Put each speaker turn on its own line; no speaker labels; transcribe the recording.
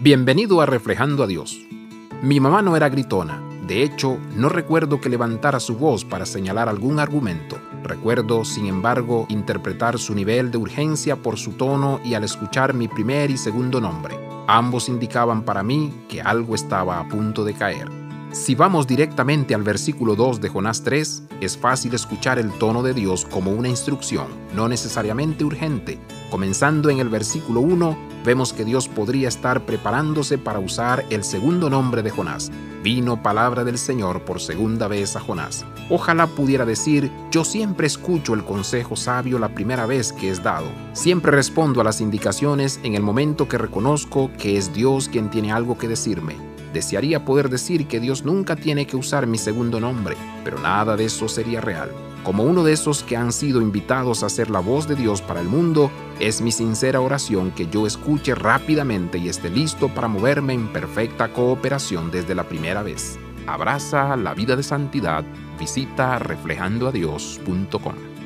Bienvenido a Reflejando a Dios. Mi mamá no era gritona. De hecho, no recuerdo que levantara su voz para señalar algún argumento. Recuerdo, sin embargo, interpretar su nivel de urgencia por su tono y al escuchar mi primer y segundo nombre. Ambos indicaban para mí que algo estaba a punto de caer. Si vamos directamente al versículo 2 de Jonás 3, es fácil escuchar el tono de Dios como una instrucción, no necesariamente urgente. Comenzando en el versículo 1, vemos que Dios podría estar preparándose para usar el segundo nombre de Jonás. Vino palabra del Señor por segunda vez a Jonás. Ojalá pudiera decir, yo siempre escucho el consejo sabio la primera vez que es dado. Siempre respondo a las indicaciones en el momento que reconozco que es Dios quien tiene algo que decirme. Desearía poder decir que Dios nunca tiene que usar mi segundo nombre, pero nada de eso sería real. Como uno de esos que han sido invitados a ser la voz de Dios para el mundo, es mi sincera oración que yo escuche rápidamente y esté listo para moverme en perfecta cooperación desde la primera vez. Abraza la vida de santidad. Visita reflejandoadios.com.